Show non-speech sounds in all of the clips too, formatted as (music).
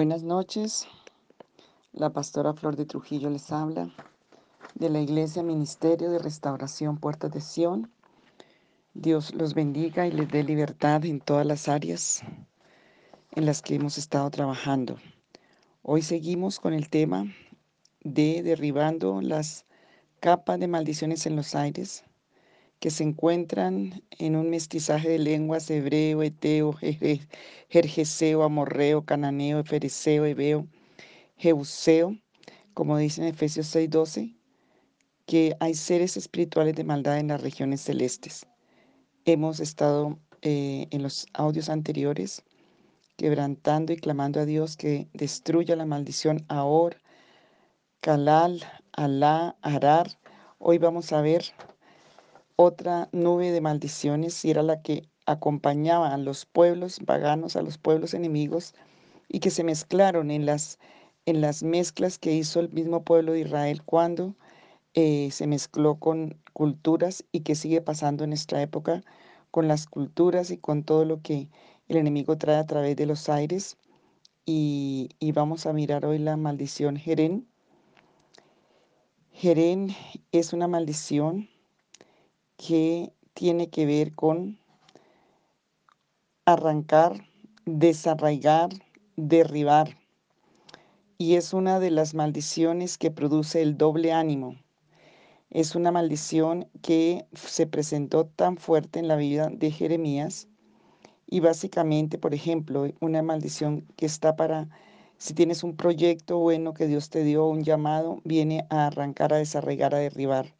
Buenas noches, la pastora Flor de Trujillo les habla de la Iglesia Ministerio de Restauración Puertas de Sion. Dios los bendiga y les dé libertad en todas las áreas en las que hemos estado trabajando. Hoy seguimos con el tema de derribando las capas de maldiciones en los aires que se encuentran en un mestizaje de lenguas hebreo, eteo, jerjeseo, amorreo, cananeo, fereceo, hebeo, jeuseo, como dice en Efesios 6:12, que hay seres espirituales de maldad en las regiones celestes. Hemos estado eh, en los audios anteriores quebrantando y clamando a Dios que destruya la maldición ahora, Kalal, Alá, Arar. Hoy vamos a ver otra nube de maldiciones y era la que acompañaba a los pueblos vaganos, a los pueblos enemigos y que se mezclaron en las, en las mezclas que hizo el mismo pueblo de Israel cuando eh, se mezcló con culturas y que sigue pasando en nuestra época con las culturas y con todo lo que el enemigo trae a través de los aires. Y, y vamos a mirar hoy la maldición Jerén. Jerén es una maldición que tiene que ver con arrancar, desarraigar, derribar. Y es una de las maldiciones que produce el doble ánimo. Es una maldición que se presentó tan fuerte en la vida de Jeremías y básicamente, por ejemplo, una maldición que está para, si tienes un proyecto bueno que Dios te dio, un llamado, viene a arrancar, a desarraigar, a derribar.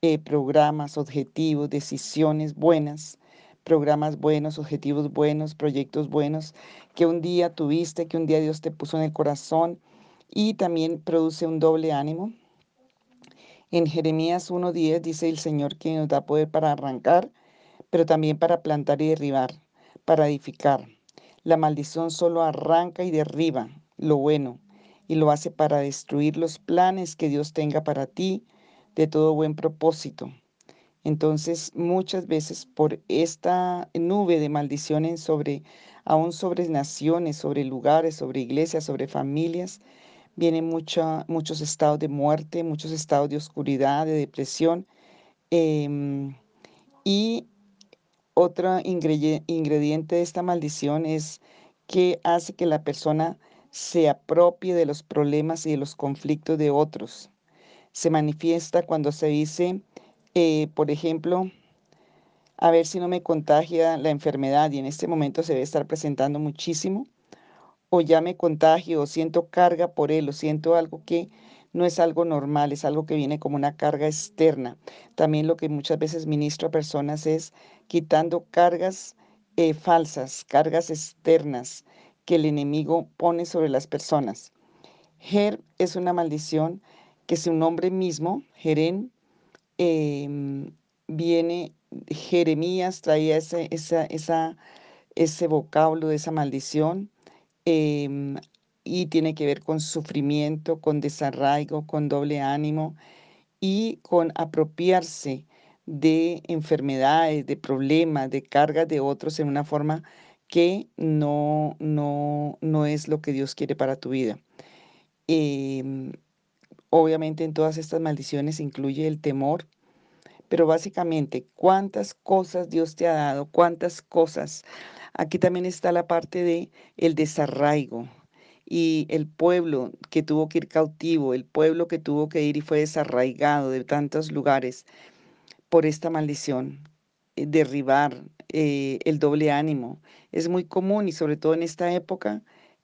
Eh, programas, objetivos, decisiones buenas, programas buenos, objetivos buenos, proyectos buenos que un día tuviste, que un día Dios te puso en el corazón y también produce un doble ánimo. En Jeremías 1.10 dice el Señor que nos da poder para arrancar, pero también para plantar y derribar, para edificar. La maldición solo arranca y derriba lo bueno y lo hace para destruir los planes que Dios tenga para ti, de todo buen propósito. Entonces, muchas veces por esta nube de maldiciones sobre, aún sobre naciones, sobre lugares, sobre iglesias, sobre familias, vienen muchos estados de muerte, muchos estados de oscuridad, de depresión. Em, y otro ingrediente de esta maldición es que hace que la persona se apropie de los problemas y de los conflictos de otros se manifiesta cuando se dice, eh, por ejemplo, a ver si no me contagia la enfermedad y en este momento se debe estar presentando muchísimo, o ya me contagio, o siento carga por él, o siento algo que no es algo normal, es algo que viene como una carga externa. También lo que muchas veces ministro a personas es quitando cargas eh, falsas, cargas externas que el enemigo pone sobre las personas. Ger es una maldición que su nombre mismo, Jerén, em, viene, Jeremías traía ese, esa, ese vocablo de esa maldición em, y tiene que ver con sufrimiento, con desarraigo, con doble ánimo y con apropiarse de enfermedades, de problemas, de cargas de otros en una forma que no, no, no es lo que Dios quiere para tu vida. Em, Obviamente en todas estas maldiciones incluye el temor, pero básicamente cuántas cosas Dios te ha dado, cuántas cosas. Aquí también está la parte de el desarraigo y el pueblo que tuvo que ir cautivo, el pueblo que tuvo que ir y fue desarraigado de tantos lugares por esta maldición, eh, derribar eh, el doble ánimo. Es muy común y sobre todo en esta época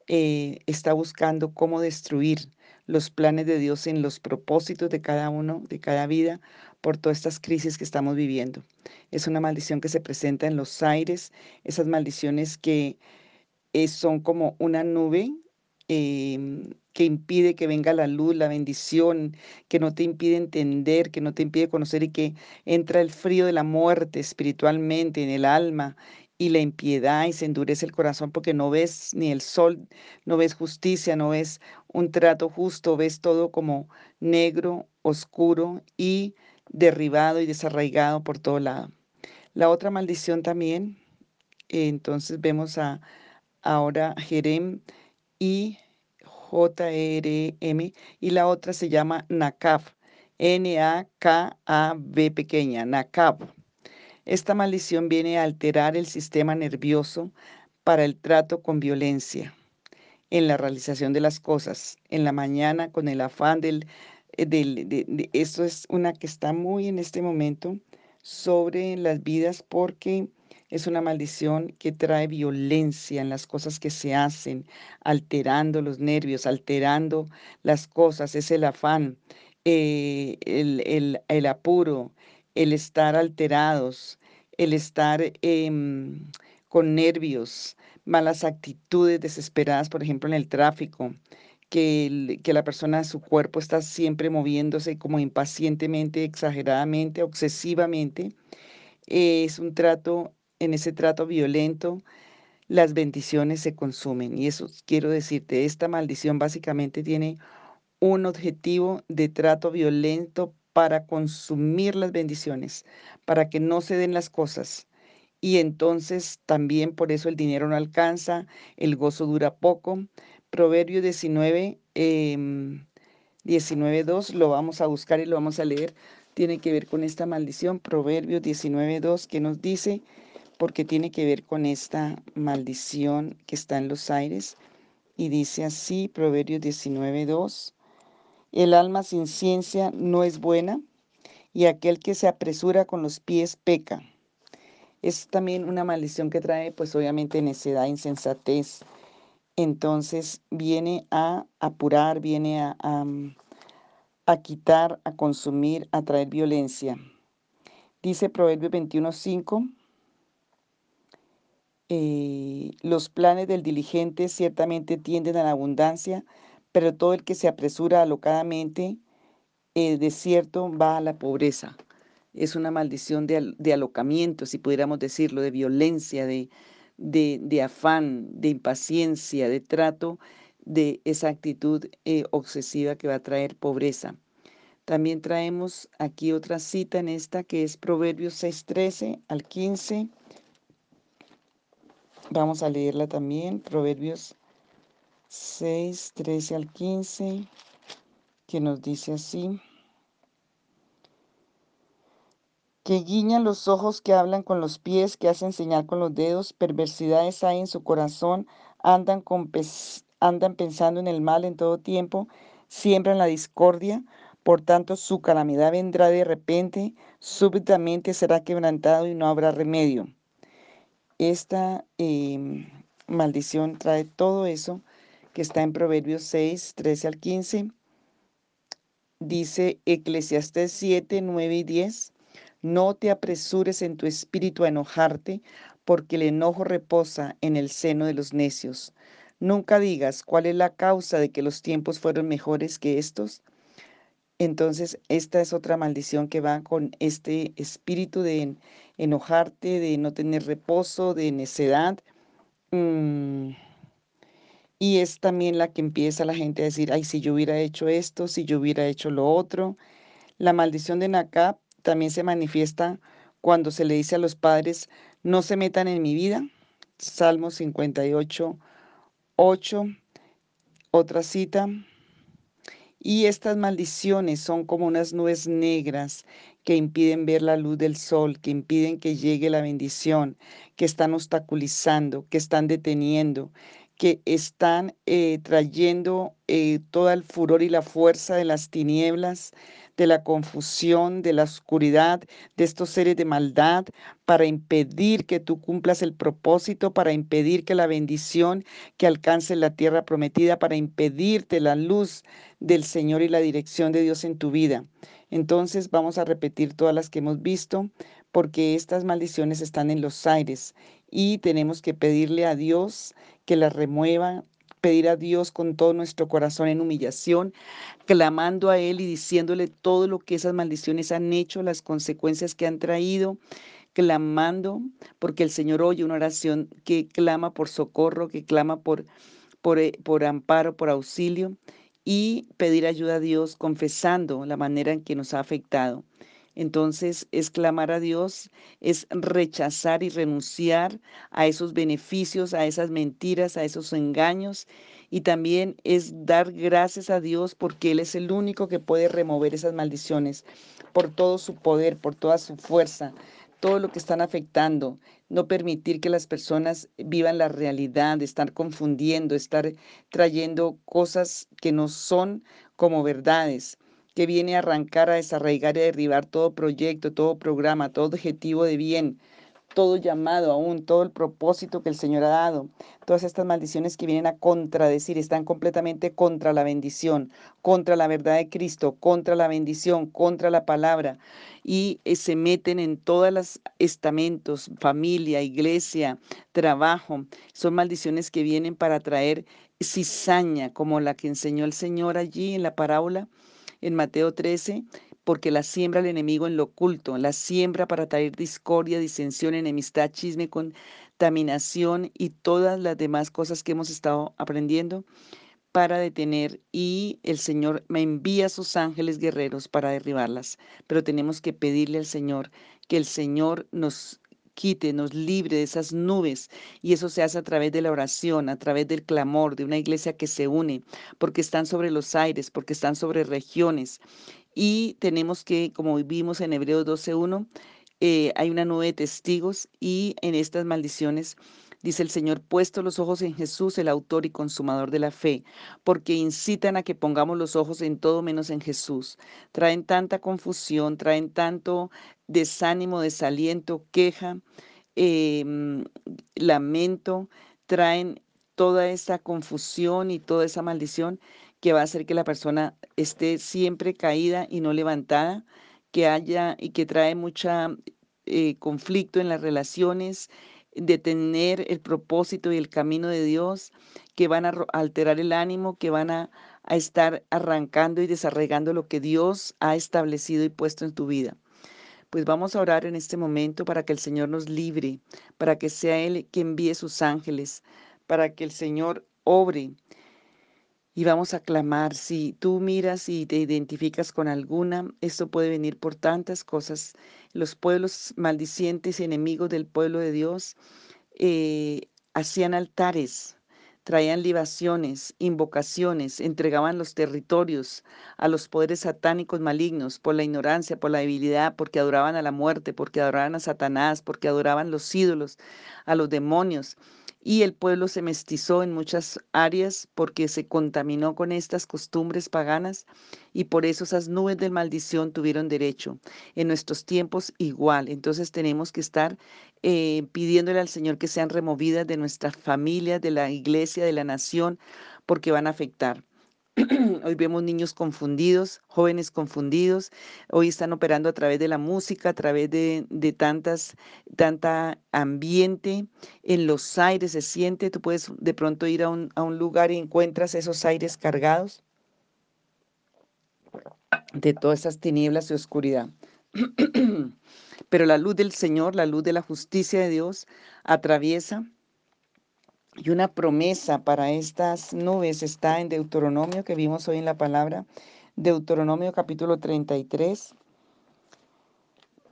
eh, está buscando cómo destruir los planes de Dios en los propósitos de cada uno, de cada vida, por todas estas crisis que estamos viviendo. Es una maldición que se presenta en los aires, esas maldiciones que eh, son como una nube em, que impide que venga la luz, la bendición, que no te impide entender, que no te impide conocer y que entra el frío de la muerte espiritualmente en el alma y la impiedad y se endurece el corazón porque no ves ni el sol, no ves justicia, no ves un trato justo, ves todo como negro, oscuro y derribado y desarraigado por todo lado. La otra maldición también, entonces vemos a ahora Jerem y J-R-M y la otra se llama NACAB, N-A-K-A-B pequeña, NACAB. Esta maldición viene a alterar el sistema nervioso para el trato con violencia en la realización de las cosas, en la mañana con el afán del, eh, del esto es una que está muy en este momento sobre las vidas porque es una maldición que trae violencia en las cosas que se hacen, alterando los nervios, alterando las cosas, es el afán, eh, el, apuro, el estar alterados, el estar em, con nervios, malas actitudes desesperadas, por ejemplo, en el tráfico, que, que, la persona, su cuerpo está siempre moviéndose como impacientemente, exageradamente, obsesivamente. es un trato en ese trato violento, las bendiciones se consumen. Y eso quiero decirte, esta maldición básicamente tiene un objetivo de trato violento para consumir las bendiciones, para que no se den las cosas. Y entonces también por eso el dinero no alcanza, el gozo dura poco. Proverbio 19, eh, 19.2 lo vamos a buscar y lo vamos a leer. Tiene que ver con esta maldición. Proverbios 19.2 que nos dice, porque tiene que ver con esta maldición que está en los aires. Y dice así, Proverbios 19.2, el alma sin ciencia no es buena, y aquel que se apresura con los pies peca. Es también una maldición que trae, pues obviamente, necedad, insensatez. Entonces viene a apurar, viene a, a, quitar, a consumir, a traer violencia. Dice Proverbios 21.5, eh, los planes del diligente ciertamente tienden a la abundancia, pero todo el que se apresura alocadamente eh, de cierto va a la pobreza. Es una maldición de, alocamiento, si pudiéramos decirlo, de violencia, de, de, afán, de impaciencia, de trato, de esa actitud eh, obsesiva que va a traer pobreza. También traemos aquí otra cita en esta que es Proverbios 6.13 al 15 Vamos a leerla también, Proverbios 6, 13 al 15, que nos dice así. Que guiñan los ojos, que hablan con los pies, que hacen señal con los dedos, perversidades hay en su corazón, andan, andan pensando en el mal en todo tiempo, siembran la discordia, por tanto su calamidad vendrá de repente, súbitamente será quebrantado y no habrá remedio. Esta em, maldición trae todo eso que está en Proverbios 6, 13 al 15. Dice Eclesiastés 7, 9 y 10. No te apresures en tu espíritu a enojarte, porque el enojo reposa en el seno de los necios. Nunca digas cuál es la causa de que los tiempos fueron mejores que estos. Entonces, esta es otra maldición que va con este espíritu de enojarte, de no tener reposo, de necedad. Mm, y es también la que empieza la gente a decir, ay, si yo hubiera hecho esto, si yo hubiera hecho lo otro. La maldición de Nacab también se manifiesta cuando se le dice a los padres, no se metan en mi vida. Salmo 58, 8. Otra cita. Y estas maldiciones son como unas nubes negras que impiden ver la luz del sol, que impiden que llegue la bendición, que están obstaculizando, que están deteniendo, que están eh, trayendo eh, todo el furor y la fuerza de las tinieblas, de la confusión, de la oscuridad, de estos seres de maldad, para impedir que tú cumplas el propósito, para impedir que la bendición que alcance la tierra prometida, para impedirte la luz del Señor y la dirección de Dios en tu vida. Entonces vamos a repetir todas las que hemos visto, porque estas maldiciones están en los aires y tenemos que pedirle a Dios que las remueva, pedir a Dios con todo nuestro corazón en humillación, clamando a Él y diciéndole todo lo que esas maldiciones han hecho, las consecuencias que han traído, clamando, porque el Señor oye una oración que clama por socorro, que clama por, por, eh, por amparo, por auxilio, y pedir ayuda a Dios confesando la manera en que nos ha afectado. Entonces, es clamar a Dios, es rechazar y renunciar a esos beneficios, a esas mentiras, a esos engaños y también es dar gracias a Dios porque Él es el único que puede remover esas maldiciones por todo su poder, por toda su fuerza, todo lo que están afectando, no permitir que las personas vivan la realidad, estar confundiendo, estar trayendo cosas que no son como verdades, que viene a arrancar, a desarraigar y a derribar todo proyecto, todo programa, todo objetivo de bien, todo llamado aún, todo el propósito que el Señor ha dado. Todas estas maldiciones que vienen a contradecir están completamente contra la bendición, contra la verdad de Cristo, contra la bendición, contra la palabra. Y eh, se meten en todos los estamentos, familia, iglesia, trabajo. Son maldiciones que vienen para traer cizaña, como la que enseñó el Señor allí en la parábola en Mateo 13, porque la siembra el enemigo en lo oculto, la siembra para traer discordia, disensión, enemistad, chisme, contaminación y todas las demás cosas que hemos estado aprendiendo para detener y el Señor me envía a sus ángeles guerreros para derribarlas. Pero tenemos que pedirle al Señor que el Señor nos quite, nos libre de esas nubes. Y eso se hace a través de la oración, a través del clamor, de una iglesia que se une, porque están sobre los aires, porque están sobre regiones. Y tenemos que, como vimos en Hebreos 12.1, eh, hay una nube de testigos y en estas maldiciones dice el Señor, puesto los ojos en Jesús, el autor y consumador de la fe, porque incitan a que pongamos los ojos en todo menos en Jesús. Traen tanta confusión, traen tanto desánimo, desaliento, queja, em, lamento, traen toda esa confusión y toda esa maldición que va a hacer que la persona esté siempre caída y no levantada, que haya y que trae mucha eh, conflicto en las relaciones, de tener el propósito y el camino de Dios, que van a alterar el ánimo, que van a, a estar arrancando y desarraigando lo que Dios ha establecido y puesto en tu vida. Pues vamos a orar en este momento para que el Señor nos libre, para que sea Él quien envíe sus ángeles, para que el Señor obre y vamos a clamar. Si tú miras y te identificas con alguna, esto puede venir por tantas cosas. Los pueblos maldicientes, enemigos del pueblo de Dios, eh, hacían altares, traían libaciones, invocaciones, entregaban los territorios a los poderes satánicos malignos por la ignorancia, por la debilidad, porque adoraban a la muerte, porque adoraban a Satanás, porque adoraban los ídolos, a los demonios y el pueblo se mestizó en muchas áreas porque se contaminó con estas costumbres paganas y por eso esas nubes de maldición tuvieron derecho. En nuestros tiempos igual, entonces tenemos que estar eh, pidiéndole al Señor que sean removidas de nuestras familias, de la iglesia, de la nación, porque van a afectar. (clears throat) Hoy vemos niños confundidos, jóvenes confundidos. Hoy están operando a través de la música, a través de, tantas, tanta ambiente. En los aires se siente. Tú puedes de pronto ir a un, a un lugar y encuentras esos aires cargados de todas esas tinieblas y oscuridad. (clears throat) Pero la luz del Señor, la luz de la justicia de Dios, atraviesa y una promesa para estas nubes está en Deuteronomio que vimos hoy en la palabra. Deuteronomio capítulo 33,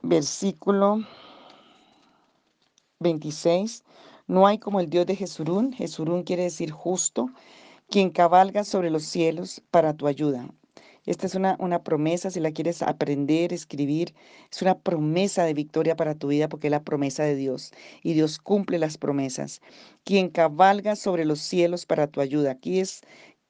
versículo 26. No hay como el Dios de Jesurún. Jesurún quiere decir justo, quien cabalga sobre los cielos para tu ayuda. Esta es una, una, promesa, si la quieres aprender, escribir, es una promesa de victoria para tu vida porque es la promesa de Dios y Dios cumple las promesas. Quien cabalga sobre los cielos para tu ayuda. Aquí es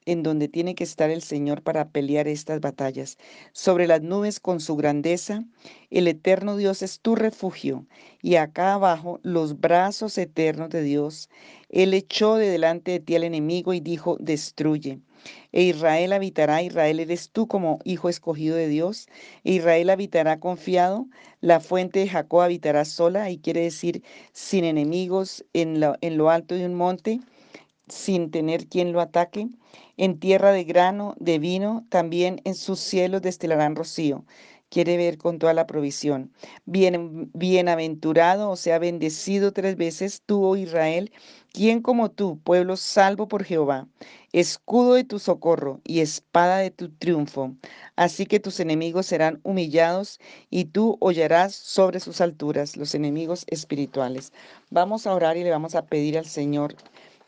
en donde tiene que estar el Señor para pelear estas batallas. Sobre las nubes con su grandeza, el eterno Dios es tu refugio, y acá abajo los brazos eternos de Dios. Él echó de delante de ti al enemigo y dijo, destruye. E Israel habitará, Israel eres tú como hijo escogido de Dios. E Israel habitará confiado, la fuente de Jacob habitará sola, y quiere decir sin enemigos en lo, en lo alto de un monte, sin tener quien lo ataque. En tierra de grano, de vino, también en sus cielos destilarán rocío quiere ver con toda la provisión. Bien, bienaventurado, o sea, bendecido tres veces tú, oh Israel, quien como tú, pueblo salvo por Jehová, escudo de tu socorro y espada de tu triunfo. Así que tus enemigos serán humillados y tú hollarás sobre sus alturas los enemigos espirituales. Vamos a orar y le vamos a pedir al Señor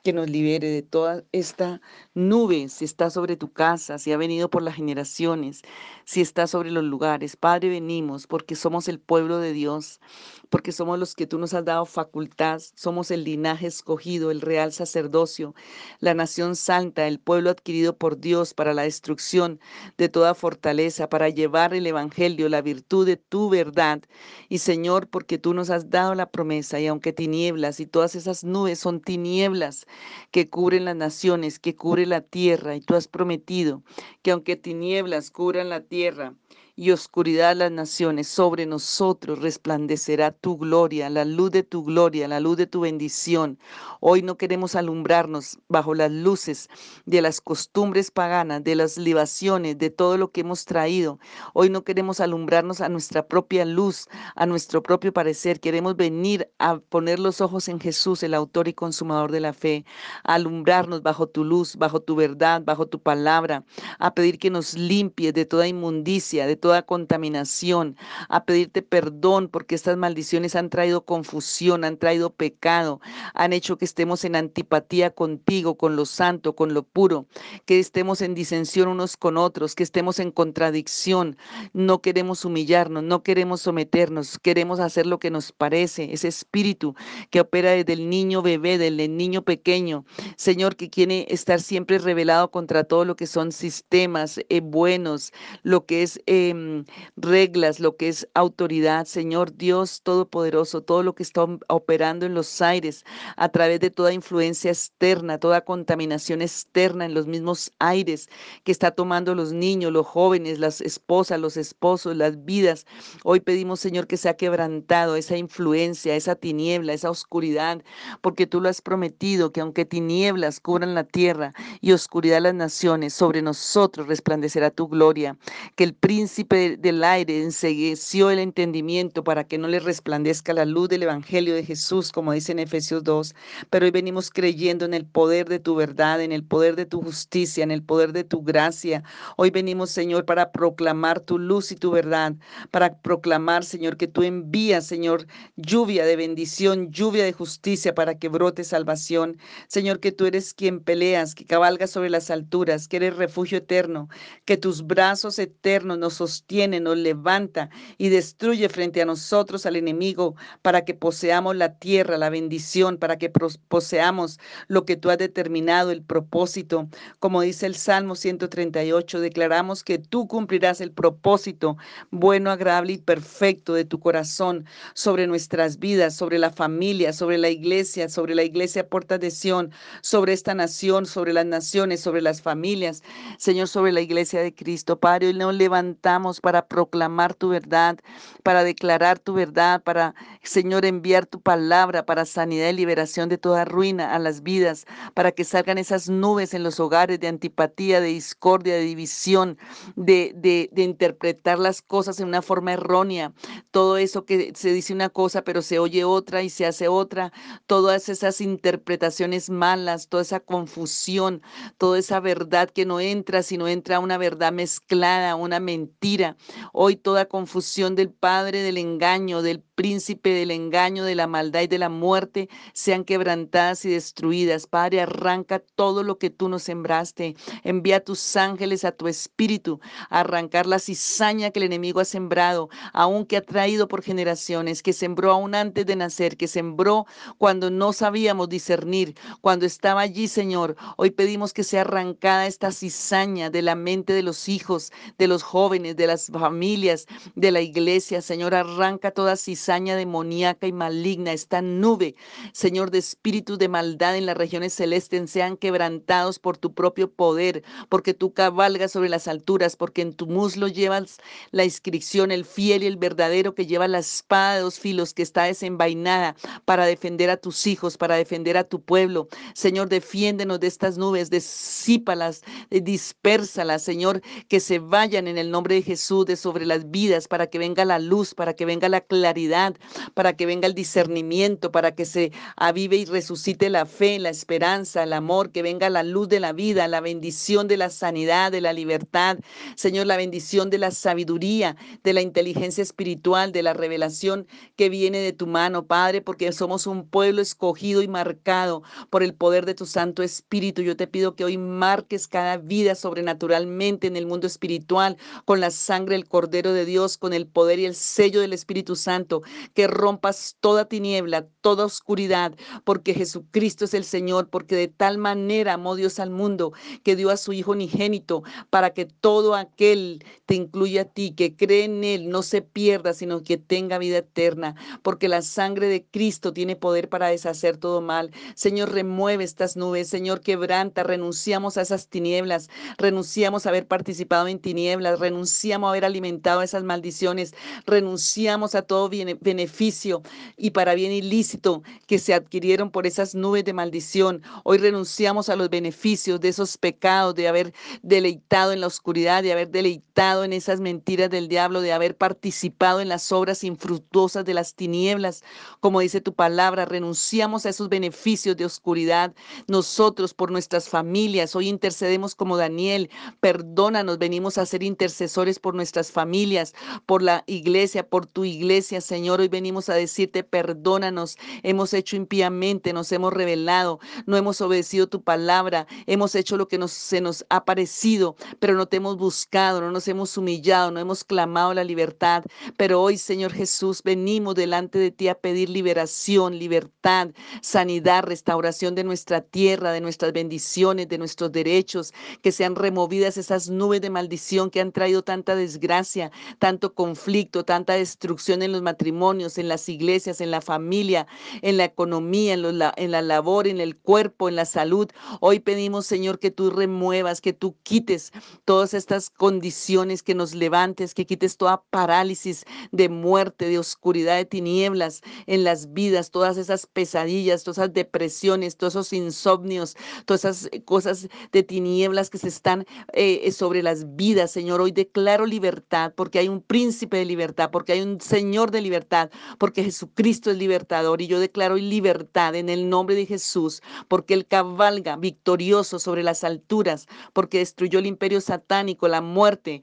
que nos libere de toda esta nube, si está sobre tu casa, si ha venido por las generaciones, si está sobre los lugares. Padre, venimos porque somos el pueblo de Dios, porque somos los que tú nos has dado facultad, somos el linaje escogido, el real sacerdocio, la nación santa, el pueblo adquirido por Dios para la destrucción de toda fortaleza, para llevar el Evangelio, la virtud de tu verdad. Y Señor, porque tú nos has dado la promesa, y aunque tinieblas y todas esas nubes son tinieblas que cubren las naciones, que cubre la tierra, y tú has prometido que aunque tinieblas cubran la tierra, y oscuridad las naciones, sobre nosotros resplandecerá tu gloria, la luz de tu gloria, la luz de tu bendición. Hoy no queremos alumbrarnos bajo las luces de las costumbres paganas, de las libaciones, de todo lo que hemos traído. Hoy no queremos alumbrarnos a nuestra propia luz, a nuestro propio parecer. Queremos venir a poner los ojos en Jesús, el autor y consumador de la fe, a alumbrarnos bajo tu luz, bajo tu verdad, bajo tu palabra, a pedir que nos limpies de toda inmundicia, de contaminación, a pedirte perdón porque estas maldiciones han traído confusión, han traído pecado, han hecho que estemos en antipatía contigo, con lo santo, con lo puro, que estemos en disensión unos con otros, que estemos en contradicción. No queremos humillarnos, no queremos someternos, queremos hacer lo que nos parece, ese espíritu que opera desde el niño bebé, del niño pequeño, Señor, que quiere estar siempre revelado contra todo lo que son sistemas eh, buenos, lo que es... Eh, Em, reglas, lo que es autoridad, Señor Dios Todopoderoso, todo lo que está operando en los aires a través de toda influencia externa, toda contaminación externa en los mismos aires que está tomando los niños, los jóvenes, las esposas, los esposos, las vidas. Hoy pedimos, Señor, que sea quebrantado esa influencia, esa tiniebla, esa oscuridad, porque tú lo has prometido, que aunque tinieblas cubran la tierra y oscuridad las naciones, sobre nosotros resplandecerá tu gloria, que el príncipe del aire ensegueció el entendimiento para que no le resplandezca la luz del Evangelio de Jesús, como dice en Efesios 2. Pero hoy venimos creyendo en el poder de tu verdad, en el poder de tu justicia, en el poder de tu gracia. Hoy venimos, Señor, para proclamar tu luz y tu verdad, para proclamar, Señor, que tú envías, Señor, lluvia de bendición, lluvia de justicia para que brote salvación. Señor, que tú eres quien peleas, que cabalgas sobre las alturas, que eres refugio eterno, que tus brazos eternos nos sostiene, nos levanta y destruye frente a nosotros al enemigo para que poseamos la tierra, la bendición, para que poseamos lo que tú has determinado, el propósito. Como dice el Salmo 138, declaramos que tú cumplirás el propósito bueno, agradable y perfecto de tu corazón sobre nuestras vidas, sobre la familia, sobre la iglesia, sobre la iglesia Puerta de Sión, sobre esta nación, sobre las naciones, sobre las familias, Señor, sobre la iglesia de Cristo. Padre, hoy nos levantamos para proclamar tu verdad, para declarar tu verdad, para, Señor, enviar tu palabra para sanidad y liberación de toda ruina a las vidas, para que salgan esas nubes en los hogares de antipatía, de discordia, de división, de, de, interpretar las cosas en una forma errónea. Todo eso que se dice una cosa, pero se oye otra y se hace otra. Todas esas interpretaciones malas, toda esa confusión, toda esa verdad que no entra, sino entra una verdad mezclada, una mentira Hoy toda confusión del padre del engaño, del príncipe del engaño, de la maldad y de la muerte, sean quebrantadas y destruidas. Padre, arranca todo lo que tú nos sembraste. Envía a tus ángeles, a tu espíritu, a arrancar la cizaña que el enemigo ha sembrado, aún que ha traído por generaciones, que sembró aún antes de nacer, que sembró cuando no sabíamos discernir, cuando estaba allí, Señor. Hoy pedimos que sea arrancada esta cizaña de la mente de los hijos, de los jóvenes, de las familias, de la iglesia. Señor, arranca toda cizaña demoníaca y maligna, esta nube, Señor, de espíritus de maldad en las regiones celestes sean quebrantados por tu propio poder, porque tú cabalgas sobre las alturas, porque en tu muslo llevas la inscripción, el fiel y el verdadero que lleva la espada de dos filos que está desenvainada para defender a tus hijos, para defender a tu pueblo. Señor, defiéndenos de estas nubes, disípalas, eh, dispérsalas, Señor, que se vayan en el nombre de Jesús, de sobre las vidas, para que venga la luz, para que venga la claridad, para que venga el discernimiento, para que se avive y resucite la fe, la esperanza, el amor, que venga la luz de la vida, la bendición de la sanidad, de la libertad, Señor, la bendición de la sabiduría, de la inteligencia espiritual, de la revelación que viene de tu mano, Padre, porque somos un pueblo escogido y marcado por el poder de tu Santo Espíritu. Yo te pido que hoy marques cada vida sobrenaturalmente en el mundo espiritual con la sangre del Cordero de Dios, con el poder y el sello del Espíritu Santo, que rompas toda tiniebla, toda oscuridad, porque Jesucristo es el Señor, porque de tal manera amó Dios al mundo que dio a su Hijo unigénito para que todo aquel te incluya a ti, que cree en Él, no se pierda, sino que tenga vida eterna, porque la sangre de Cristo tiene poder para deshacer todo mal. Señor, remueve estas nubes, Señor, quebranta, renunciamos a esas tinieblas, renunciamos a haber participado en tinieblas, renunciamos haber alimentado esas maldiciones, renunciamos a todo beneficio y para bien ilícito que se adquirieron por esas nubes de maldición. Hoy renunciamos a los beneficios de esos pecados, de haber deleitado en la oscuridad, de haber deleitado en esas mentiras del diablo, de haber participado en las obras infructuosas de las tinieblas. Como dice tu palabra, renunciamos a esos beneficios de oscuridad. Nosotros por nuestras familias, hoy intercedemos como Daniel. Perdónanos, venimos a ser intercesores por nuestras familias, por la iglesia, por tu iglesia, Señor. Hoy venimos a decirte, perdónanos. Hemos hecho impíamente, nos hemos revelado, no hemos obedecido tu palabra, hemos hecho lo que nos, se nos ha parecido, pero no te hemos buscado, no nos hemos humillado, no hemos clamado la libertad. Pero hoy, Señor Jesús, venimos delante de ti a pedir liberación, libertad, sanidad, restauración de nuestra tierra, de nuestras bendiciones, de nuestros derechos, que sean removidas esas nubes de maldición que han traído tanta desgracia, tanto conflicto, tanta destrucción en los matrimonios, en las iglesias, en la familia, en la economía, en, en la labor, en el cuerpo, en la salud. Hoy pedimos, Señor, que tú remuevas, que tú quites todas estas condiciones, que nos levantes, que quites toda parálisis de muerte, de oscuridad, de tinieblas en las vidas, todas esas pesadillas, todas esas depresiones, todos esos insomnios, todas esas cosas de tinieblas que se están eh, sobre las vidas, Señor. Hoy declaro libertad porque hay un príncipe de libertad, porque hay un Señor de libertad, porque Jesucristo es libertador y yo declaro libertad en el nombre de Jesús, porque Él cabalga victorioso sobre las alturas, porque destruyó el imperio satánico, la muerte,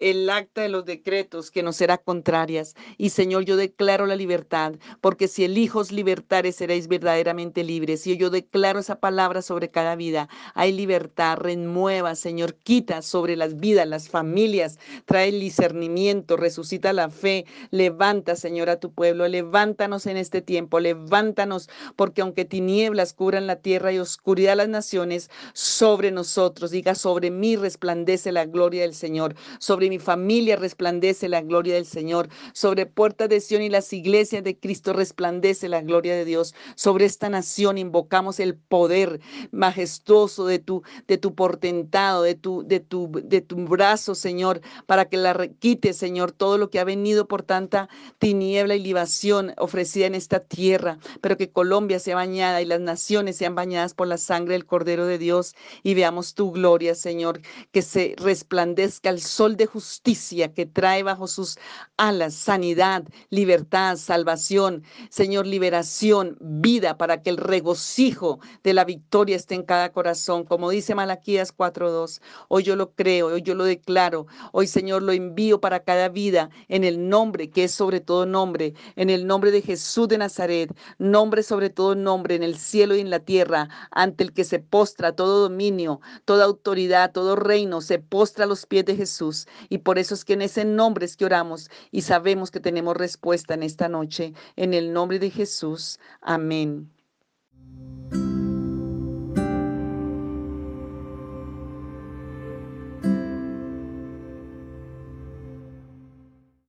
el acta de los decretos que nos será contrarias. Y Señor, yo declaro la libertad, porque si el Hijo os libertare, seréis verdaderamente libres. Y yo declaro esa palabra sobre cada vida. Hay libertad, renueva, Señor, quita sobre las vidas, las familias, trae el discernimiento, resucita la fe, levanta, Señor, a tu pueblo, levántanos en este tiempo, levántanos, porque aunque tinieblas cubran la tierra y oscuridad las naciones, sobre nosotros, diga, sobre mí resplandece la gloria del Señor, sobre mi familia resplandece la gloria del Señor. Sobre Puerta de Sion y las iglesias de Cristo resplandece la gloria de Dios. Sobre esta nación invocamos el poder majestuoso de tu, de tu portentado, de tu, de, tu, de tu brazo, Señor, para que la quite, Señor, todo lo que ha venido por tanta tiniebla y libación ofrecida en esta tierra, pero que Colombia sea bañada y las naciones sean bañadas por la sangre del Cordero de Dios y veamos tu gloria, Señor, que se resplandezca el sol de justicia justicia que trae bajo sus alas sanidad, libertad, salvación, Señor, liberación, vida, para que el regocijo de la victoria esté en cada corazón. Como dice Malaquías 4.2, hoy yo lo creo, hoy yo lo declaro, hoy Señor lo envío para cada vida en el nombre que es sobre todo nombre, en el nombre de Jesús de Nazaret, nombre sobre todo nombre en el cielo y en la tierra, ante el que se postra todo dominio, toda autoridad, todo reino, se postra a los pies de Jesús y por eso es que en ese nombre es que oramos y sabemos que tenemos respuesta en esta noche. En el nombre de Jesús. Amén.